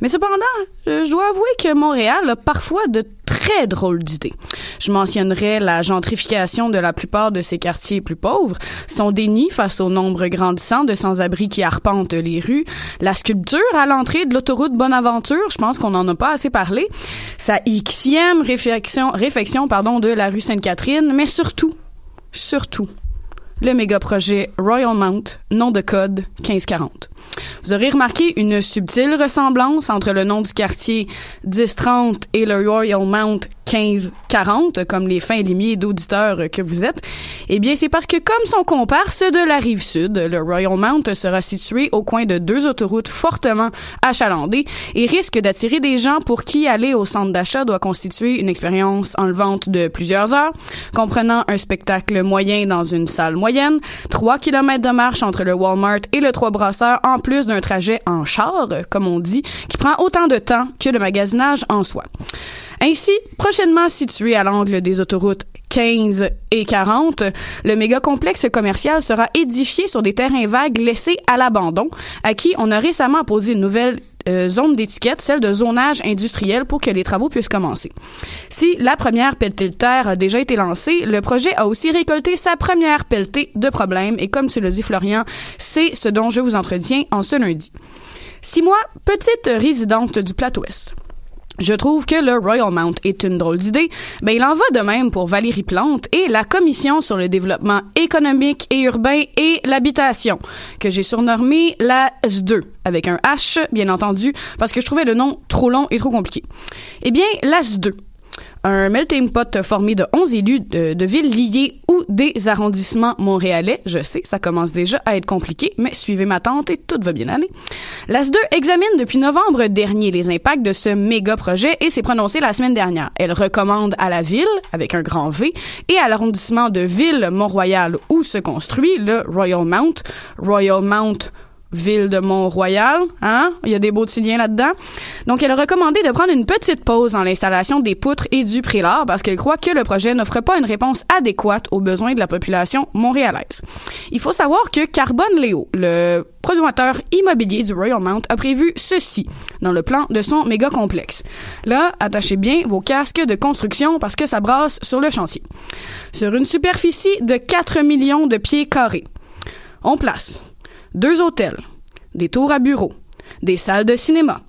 Mais cependant, euh, je dois avouer que Montréal a parfois de très drôles d'idées. Je mentionnerai la gentrification de la plupart de ces quartiers plus pauvres, son déni face au nombre grandissant de sans-abri qui arpentent les rues, la sculpture à l'entrée de l'autoroute Bonaventure, je pense qu'on n'en a pas assez parlé, sa xème réflexion, réfection pardon, de la rue Sainte-Catherine, mais surtout, surtout, le méga projet Royal Mount, nom de code 1540. Vous aurez remarqué une subtile ressemblance entre le nom du quartier 1030 et le Royal Mount 1540, comme les fins limiers d'auditeurs que vous êtes. Eh bien, c'est parce que comme son comparse de la rive sud, le Royal Mount sera situé au coin de deux autoroutes fortement achalandées et risque d'attirer des gens pour qui aller au centre d'achat doit constituer une expérience enlevante de plusieurs heures, comprenant un spectacle moyen dans une salle moyenne, 3 km de marche entre le Walmart et le Trois Brasseurs, en plus d'un trajet en char, comme on dit, qui prend autant de temps que le magasinage en soi. Ainsi, prochainement situé à l'angle des autoroutes 15 et 40, le méga complexe commercial sera édifié sur des terrains vagues laissés à l'abandon, à qui on a récemment posé une nouvelle euh, zone d'étiquette, celle de zonage industriel pour que les travaux puissent commencer. Si la première pelletée de terre a déjà été lancée, le projet a aussi récolté sa première pelletée de problèmes et comme tu le dit Florian, c'est ce dont je vous entretiens en ce lundi. Si moi, petite résidente du plateau Ouest, je trouve que le Royal Mount est une drôle d'idée, mais il en va de même pour Valérie Plante et la Commission sur le développement économique et urbain et l'habitation, que j'ai surnommé la S2, avec un H, bien entendu, parce que je trouvais le nom trop long et trop compliqué. Eh bien, la S2, un melting pot formé de 11 élus de, villes liées ou des arrondissements montréalais. Je sais, ça commence déjà à être compliqué, mais suivez ma tante et tout va bien aller. L'AS2 examine depuis novembre dernier les impacts de ce méga projet et s'est prononcée la semaine dernière. Elle recommande à la ville, avec un grand V, et à l'arrondissement de Ville-Mont-Royal où se construit le Royal Mount, Royal Mount ville de Mont-Royal, hein? Il y a des beaux petits là-dedans. Donc, elle a recommandé de prendre une petite pause dans l'installation des poutres et du prélat parce qu'elle croit que le projet n'offre pas une réponse adéquate aux besoins de la population montréalaise. Il faut savoir que Carbone Léo, le promoteur immobilier du Royal Mount, a prévu ceci dans le plan de son méga complexe. Là, attachez bien vos casques de construction parce que ça brasse sur le chantier. Sur une superficie de 4 millions de pieds carrés, on place deux hôtels, des tours à bureaux, des salles de cinéma,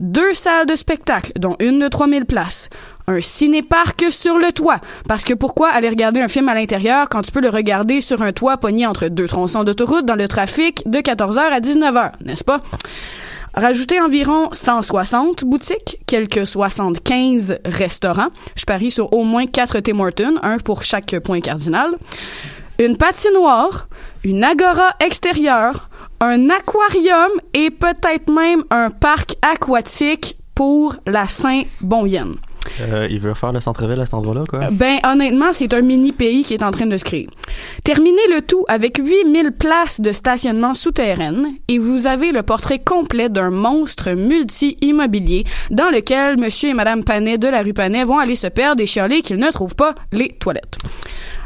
deux salles de spectacle, dont une de 3000 places, un ciné-parc sur le toit. Parce que pourquoi aller regarder un film à l'intérieur quand tu peux le regarder sur un toit pogné entre deux tronçons d'autoroute dans le trafic de 14h à 19h, n'est-ce pas? Rajouter environ 160 boutiques, quelques 75 restaurants. Je parie sur au moins 4 Tim Hortons, un pour chaque point cardinal. Une patinoire, une agora extérieure, un aquarium et peut-être même un parc aquatique pour la Saint-Bonvienne. Euh, il veut faire le centre-ville à cet endroit-là, quoi? Ben, honnêtement, c'est un mini-pays qui est en train de se créer. Terminez le tout avec 8000 places de stationnement souterraines et vous avez le portrait complet d'un monstre multi-immobilier dans lequel monsieur et madame Panet de la rue Panet vont aller se perdre et chialer qu'ils ne trouvent pas les toilettes.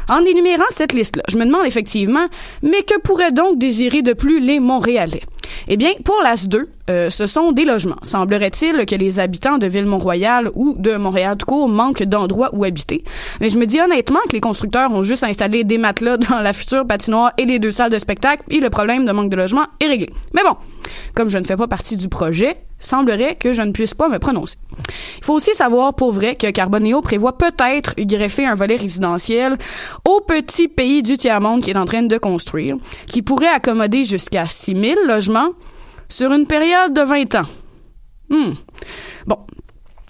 En énumérant cette liste-là, je me demande effectivement, mais que pourraient donc désirer de plus les Montréalais? Eh bien, pour l'AS 2, euh, ce sont des logements. Semblerait-il que les habitants de Ville-Mont-Royal ou de Montréal tout court manquent d'endroits où habiter. Mais je me dis honnêtement que les constructeurs ont juste installé des matelas dans la future patinoire et les deux salles de spectacle et le problème de manque de logement est réglé. Mais bon, comme je ne fais pas partie du projet, semblerait que je ne puisse pas me prononcer. Il faut aussi savoir pour vrai que Carboneo prévoit peut-être greffer un volet résidentiel au petit pays du tiers-monde qui est en train de construire, qui pourrait accommoder jusqu'à 6000 logements sur une période de 20 ans. Hmm. Bon,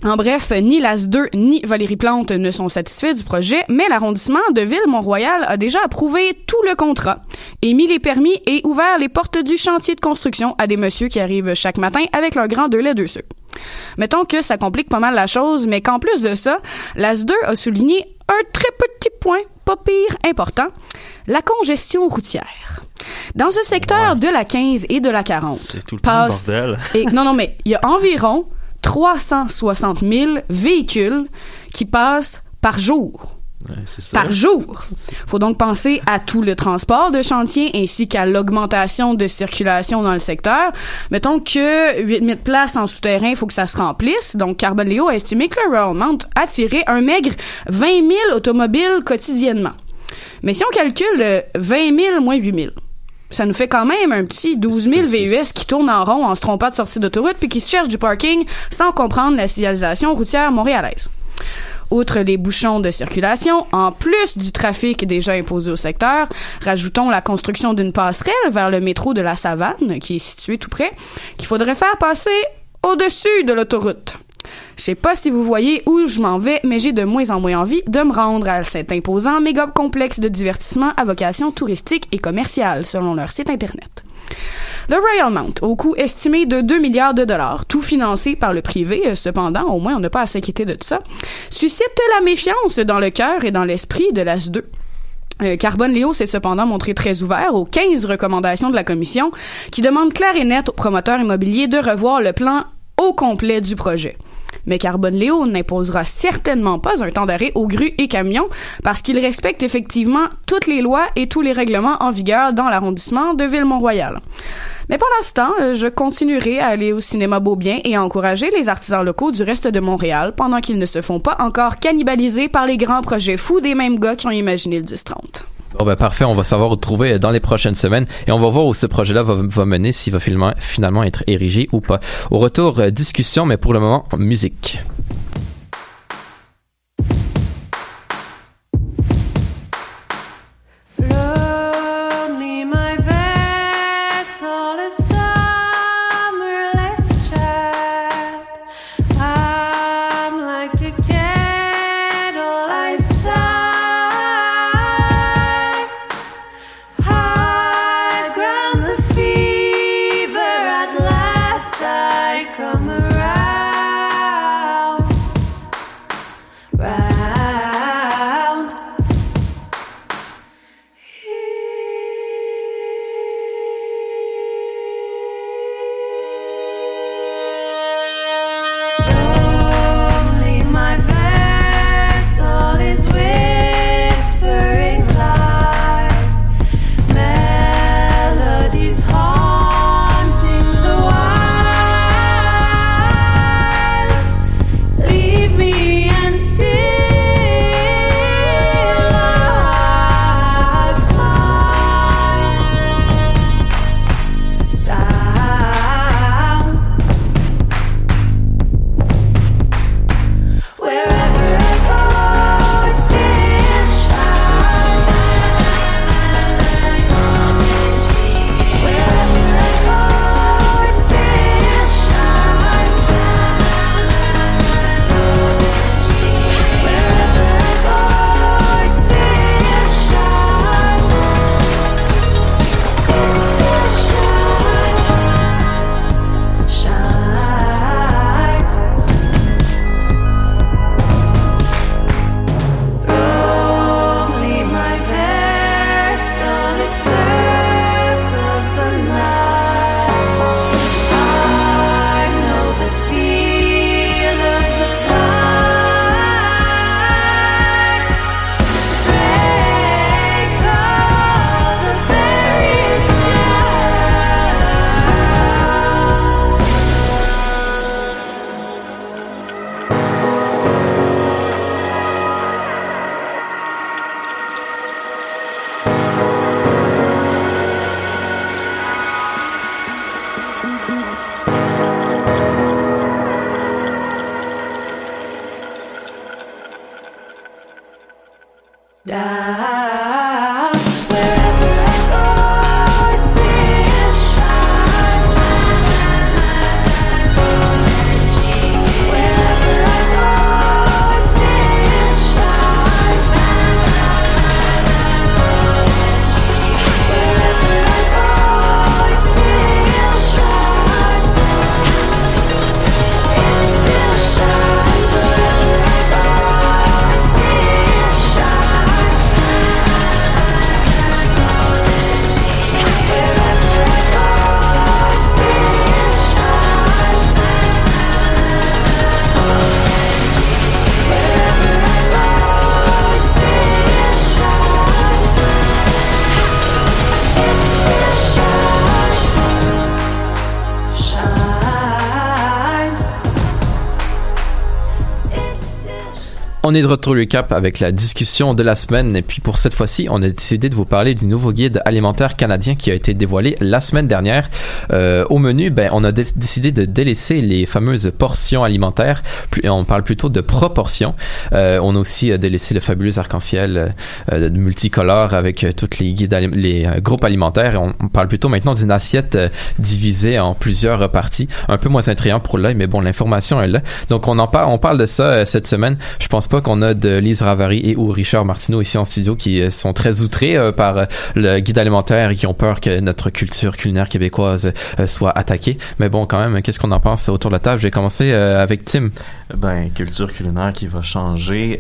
en bref, ni l'AS 2 ni Valérie Plante ne sont satisfaits du projet, mais l'arrondissement de Ville-Mont-Royal a déjà approuvé tout le contrat, émis les permis et ouvert les portes du chantier de construction à des messieurs qui arrivent chaque matin avec leur grand deux lait deux sucres. Mettons que ça complique pas mal la chose, mais qu'en plus de ça, l'AS 2 a souligné un très petit point, pas pire important, la congestion routière. Dans ce secteur de la 15 et de la 40, C'est tout le temps bordel. et, non, non, mais il y a environ 360 000 véhicules qui passent par jour. Ouais, c'est ça. Par jour. Faut donc penser à tout le transport de chantier ainsi qu'à l'augmentation de circulation dans le secteur. Mettons que 8000 places en souterrain, il faut que ça se remplisse. Donc, Carbon Léo a estimé que le Royal Mount attirait un maigre 20 000 automobiles quotidiennement. Mais si on calcule euh, 20 000 moins 8 000, ça nous fait quand même un petit 12 000 VUS qui tournent en rond en se trompant de sortie d'autoroute puis qui se cherchent du parking sans comprendre la signalisation routière montréalaise. Outre les bouchons de circulation, en plus du trafic déjà imposé au secteur, rajoutons la construction d'une passerelle vers le métro de la Savane, qui est situé tout près, qu'il faudrait faire passer au-dessus de l'autoroute. Je sais pas si vous voyez où je m'en vais, mais j'ai de moins en moins envie de me rendre à cet imposant méga complexe de divertissement à vocation touristique et commerciale, selon leur site internet. Le Royal Mount, au coût estimé de 2 milliards de dollars, tout financé par le privé, euh, cependant, au moins on n'a pas à s'inquiéter de ça, suscite la méfiance dans le cœur et dans l'esprit de l'AS 2. Euh, Carbone Léo s'est cependant montré très ouvert aux 15 recommandations de la commission qui demandent clair et net aux promoteurs immobiliers de revoir le plan au complet du projet. Mais Carbone Léo n'imposera certainement pas un temps d'arrêt aux grues et camions parce qu'il respecte effectivement toutes les lois et tous les règlements en vigueur dans l'arrondissement de Ville-Mont-Royal. Mais pendant ce temps, euh, je continuerai à aller au cinéma Beaubien et à encourager les artisans locaux du reste de Montréal pendant qu'ils ne se font pas encore cannibaliser par les grands projets fous des mêmes gars qui ont imaginé le 10-30. Bon ben parfait, on va savoir où trouver dans les prochaines semaines et on va voir où ce projet-là va, va mener, s'il va finalement, finalement être érigé ou pas. Au retour, euh, discussion, mais pour le moment, musique. Est de retour le cap avec la discussion de la semaine et puis pour cette fois-ci, on a décidé de vous parler du nouveau guide alimentaire canadien qui a été dévoilé la semaine dernière. Euh, au menu, ben, on a dé- décidé de délaisser les fameuses portions alimentaires. Plus- on parle plutôt de proportions. Euh, on a aussi euh, délaissé le fabuleux arc-en-ciel euh, multicolore avec euh, toutes les guides, les euh, groupes alimentaires. Et on, parle plutôt maintenant d'une assiette euh, divisée en plusieurs parties, un peu moins attrayant pour l'œil, mais bon, l'information est là. Donc on en parle, on parle de ça euh, cette semaine. Je pense pas qu'on a de Lise Ravary et ou Richard Martineau ici en studio qui euh, sont très outrés euh, par euh, le guide alimentaire et qui ont peur que notre culture culinaire québécoise soit attaquée. Mais bon, quand même, qu'est-ce qu'on en pense autour de la table? Je vais commencer avec Tim. Ben, culture culinaire qui va changer.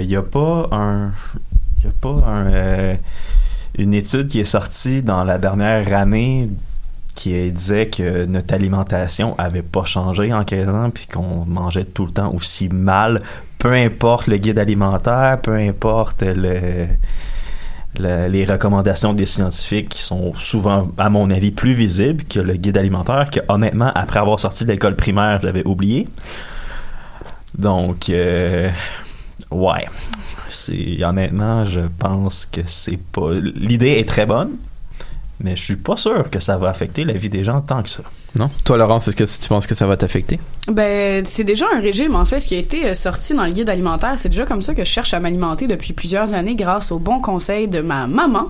Il n'y a pas un. A pas un, une étude qui est sortie dans la dernière année qui disait que notre alimentation avait pas changé en 15 ans puis qu'on mangeait tout le temps aussi mal, peu importe le guide alimentaire, peu importe le, le- les recommandations des scientifiques qui sont souvent, à mon avis, plus visibles que le guide alimentaire que honnêtement, après avoir sorti de l'école primaire, j'avais oublié. Donc, euh, ouais. Honnêtement, je pense que c'est pas. L'idée est très bonne, mais je suis pas sûr que ça va affecter la vie des gens tant que ça. Non? Toi, Laurence, est-ce que tu penses que ça va t'affecter? Ben, c'est déjà un régime, en fait, ce qui a été euh, sorti dans le guide alimentaire. C'est déjà comme ça que je cherche à m'alimenter depuis plusieurs années grâce aux bons conseils de ma maman.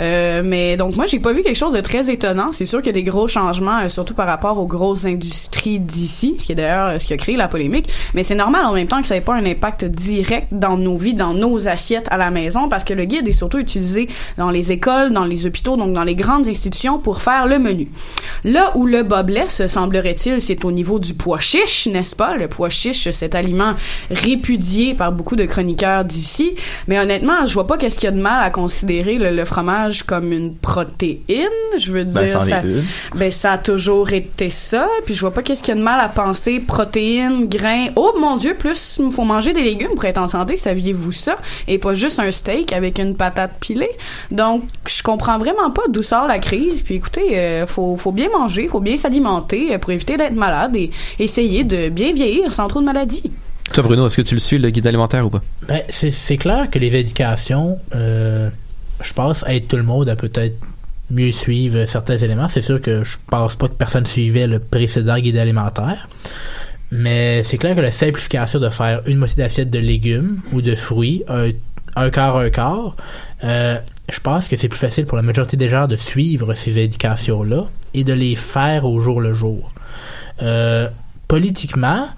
Euh, mais donc, moi, j'ai pas vu quelque chose de très étonnant. C'est sûr qu'il y a des gros changements, euh, surtout par rapport aux grosses industries d'ici, ce qui est d'ailleurs ce qui a créé la polémique. Mais c'est normal en même temps que ça n'ait pas un impact direct dans nos vies, dans nos assiettes à la maison, parce que le guide est surtout utilisé dans les écoles, dans les hôpitaux, donc dans les grandes institutions pour faire le menu. Là où le bas semblerait-il, c'est au niveau du pois chiche, n'est-ce pas? Le pois chiche, cet aliment répudié par beaucoup de chroniqueurs d'ici. Mais honnêtement, je vois pas qu'est-ce qu'il y a de mal à considérer le, le fromage comme une protéine. Je veux dire, Ben, c'en est ça, ben, ça a toujours été ça. Puis je vois pas qu'est-ce qu'il y a de mal à penser protéines, grains. Oh mon Dieu, plus il faut manger des légumes pour être en santé. Saviez-vous ça? Et pas juste un steak avec une patate pilée. Donc, je comprends vraiment pas d'où sort la crise. Puis écoutez, euh, faut, faut bien manger, faut bien s'alimenter euh, pour éviter d'être malade et essayer de bien vieillir sans trop de maladies. Toi, Bruno, est-ce que tu le suis, le guide alimentaire ou pas? Ben, c'est c'est clair que les éducations, euh, je pense, aident tout le monde à peut-être mieux suivre certains éléments. C'est sûr que je pense pas que personne suivait le précédent guide alimentaire. Mais c'est clair que la simplification de faire une moitié d'assiette de légumes ou de fruits, un, un quart, un quart, euh, je pense que c'est plus facile pour la majorité des gens de suivre ces indications-là et de les faire au jour le jour. Euh, politiquement,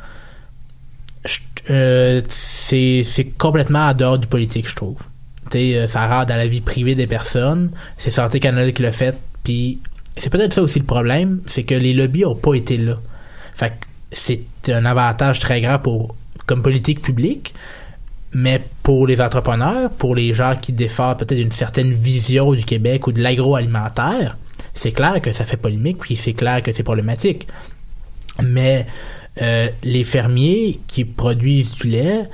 euh, c'est complètement en dehors du politique, je trouve. Euh, ça rentre dans la vie privée des personnes. C'est Santé Canada qui l'a fait. Puis c'est peut-être ça aussi le problème, c'est que les lobbies ont pas été là. Fait c'est un avantage très grand pour comme politique publique, mais pour les entrepreneurs, pour les gens qui défendent peut-être une certaine vision du Québec ou de l'agroalimentaire, c'est clair que ça fait polémique, puis c'est clair que c'est problématique. Mais euh, les fermiers qui produisent du lait,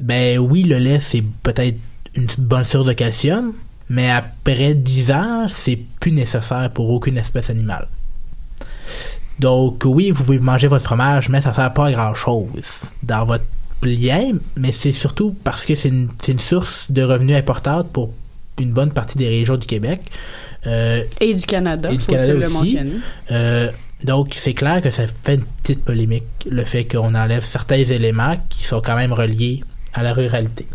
ben oui, le lait, c'est peut-être une bonne source de calcium, mais après 10 ans, c'est plus nécessaire pour aucune espèce animale. Donc oui, vous pouvez manger votre fromage, mais ça sert pas à grand chose dans votre lien, mais c'est surtout parce que c'est une, c'est une source de revenus importante pour une bonne partie des régions du Québec. Euh, Et du Canada, et du faut Canada aussi le mentionner. Euh, donc, c'est clair que ça fait une petite polémique, le fait qu'on enlève certains éléments qui sont quand même reliés à la ruralité.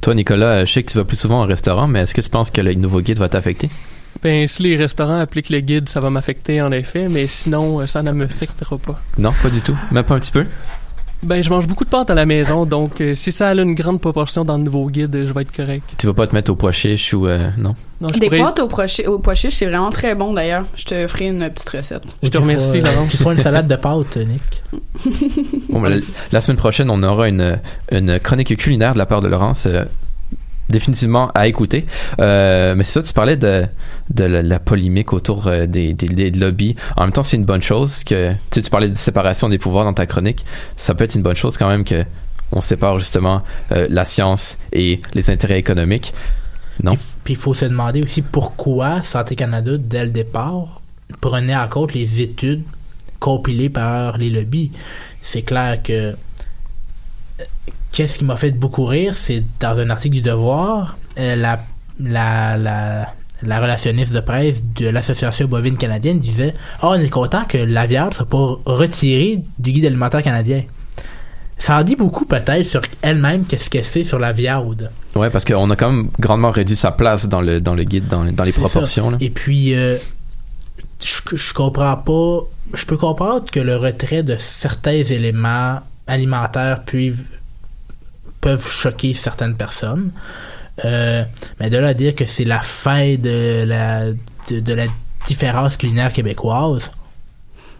Toi, Nicolas, je sais que tu vas plus souvent au restaurant, mais est-ce que tu penses que le nouveau guide va t'affecter? Ben, si les restaurants appliquent le guide, ça va m'affecter en effet, mais sinon, euh, ça ne m'affectera pas. Non, pas du tout. Même pas un petit peu Ben, je mange beaucoup de pâtes à la maison, donc euh, si ça a une grande proportion dans le nouveau guide, euh, je vais être correct. Tu vas pas te mettre au pois chiche ou euh, non? Non, je Des pourrais- pâtes au pois chi- au pois chiche, c'est vraiment très bon d'ailleurs. Je te ferai une petite recette. Je te remercie, Tu feras- Laurence. Tu feras une salade de pâtes, Nick. Bon, ben, la, la semaine prochaine, on aura une, une chronique culinaire de la part de Laurence. euh, définitivement à écouter. Euh, mais c'est ça, tu parlais de, de la, polémique autour euh, des, des, des lobbies. En même temps, c'est une bonne chose que tu parlais de séparation des pouvoirs dans ta chronique. Ça peut être une bonne chose quand même que on sépare justement euh, la science et les intérêts économiques. Non? Puis il faut se demander aussi pourquoi Santé Canada, dès le départ, prenait en compte les études compilées par les lobbies. C'est clair que qu'est-ce qui m'a fait beaucoup rire, c'est dans un article du Devoir, euh, la, la, la, la relationniste de presse de l'Association bovine canadienne disait « Oh, on est content que la viande soit pas retirée du guide alimentaire canadien. » Ça en dit beaucoup peut-être sur elle-même qu'est-ce qu'elle sait sur la viande. Ouais, parce qu'on a quand même grandement réduit sa place dans le, dans le guide, dans, dans les C'est proportions. là. Et puis, euh, je, je comprends pas. Je peux comprendre que le retrait de certains éléments alimentaires puissent, peuvent choquer certaines personnes. Euh, mais de là à dire que c'est la fin de la, de, de la différence culinaire québécoise.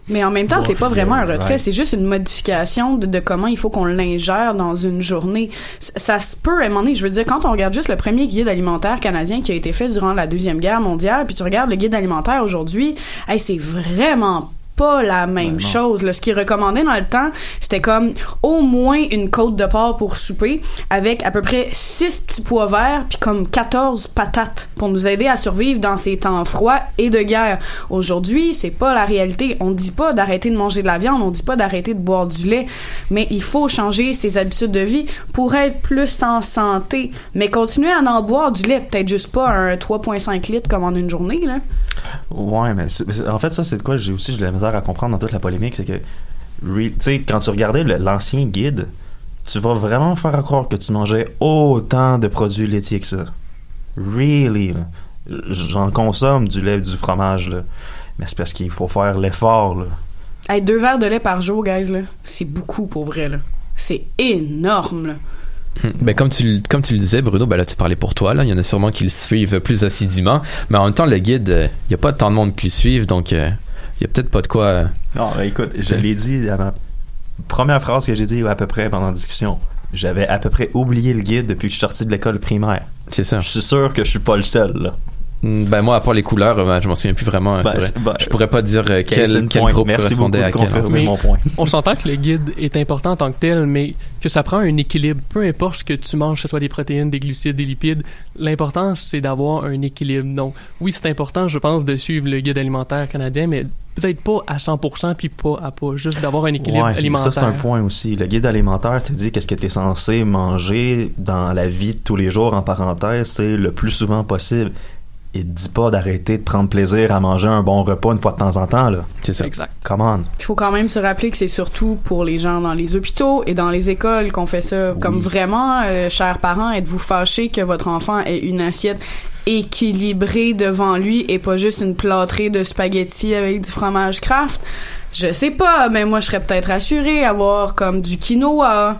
Mais en même temps, c'est pas vraiment un retrait, ouais. c'est juste une modification de, de comment il faut qu'on l'ingère dans une journée. C- Ça se peut, à un moment donné, je veux dire, quand on regarde juste le premier guide alimentaire canadien qui a été fait durant la Deuxième Guerre mondiale, puis tu regardes le guide alimentaire aujourd'hui, hey, c'est vraiment pas la même chose. Là. Ce qui est recommandé dans le temps, c'était comme au moins une côte de porc pour souper, avec à peu près 6 petits pois verts, puis comme 14 patates pour nous aider à survivre dans ces temps froids et de guerre. Aujourd'hui, c'est pas la réalité. On dit pas d'arrêter de manger de la viande, on dit pas d'arrêter de boire du lait, mais il faut changer ses habitudes de vie pour être plus en santé. Mais continuer à en boire du lait, peut-être juste pas un 3,5 litres comme en une journée, là. Ouais, mais en fait, ça, c'est de quoi j'ai aussi de la misère à comprendre dans toute la polémique, c'est que, tu sais, quand tu regardais l'ancien guide, tu vas vraiment faire croire que tu mangeais autant de produits laitiers que ça. Really, là. J'en consomme du lait et du fromage, là. Mais c'est parce qu'il faut faire l'effort, là. Hey, deux verres de lait par jour, guys, là, c'est beaucoup pour vrai, là. C'est énorme, là. Hum, Ben, comme tu, le- comme tu le disais, Bruno, ben là, tu parlais pour toi. Là. Il y en a sûrement qui le suivent plus assidûment. Mais en même temps, le guide, euh, il n'y a pas tant de monde qui le suivent. Donc, euh, il y a peut-être pas de quoi. euh, Non, ben, écoute, je l'ai dit à ma première phrase que j'ai dit à peu près pendant la discussion. J'avais à peu près oublié le guide depuis que je suis sorti de l'école primaire. C'est ça. Je suis sûr que je suis pas le seul, là. hum, Ben, moi, à part les couleurs, ben, je m'en souviens plus vraiment. hein, Ben, c'est vrai. ben, je pourrais pas dire euh, quel, quel groupe Merci correspondait beaucoup à de quel. Mais- mon point. On s'entend que le guide est important en tant que tel, mais que ça prend un équilibre. Peu importe ce que tu manges, que ce soit des protéines, des glucides, des lipides, l'important c'est d'avoir un équilibre. Donc, oui, c'est important, je pense, de suivre le guide alimentaire canadien, mais peut-être pas à 100% puis pas à pas, juste d'avoir un équilibre Ouais, alimentaire. Ça, c'est un point aussi. Le guide alimentaire te dit qu'est-ce que tu es censé manger dans la vie de tous les jours, en parenthèse, c'est le plus souvent possible. Il te dit pas d'arrêter de prendre plaisir à manger un bon repas une fois de temps en temps, là. C'est ça. Exact. Come on. Il faut quand même se rappeler que c'est surtout pour les gens dans les hôpitaux et dans les écoles qu'on fait ça. Comme vraiment, euh, chers parents, êtes-vous fâchés que votre enfant ait une assiette équilibrée devant lui et pas juste une plâtrée de spaghettis avec du fromage Kraft? Je sais pas, mais moi je serais peut-être rassurée avoir comme du quinoa,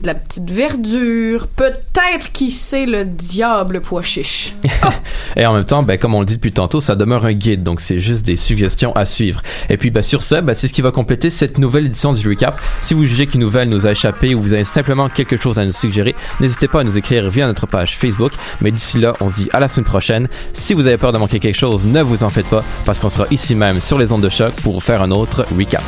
de la petite verdure, peut-être qui sait le diable pois chiche. Et en même temps, ben, comme on le dit depuis tantôt, ça demeure un guide, donc c'est juste des suggestions à suivre. Et puis ben, sur ce, ben, c'est ce qui va compléter cette nouvelle édition du Recap. Si vous jugez qu'une nouvelle nous a échappé ou vous avez simplement quelque chose à nous suggérer, n'hésitez pas à nous écrire via notre page Facebook. Mais d'ici là, on se dit à la semaine prochaine. Si vous avez peur de manquer quelque chose, ne vous en faites pas, parce qu'on sera ici même sur les ondes de choc pour faire un autre recap.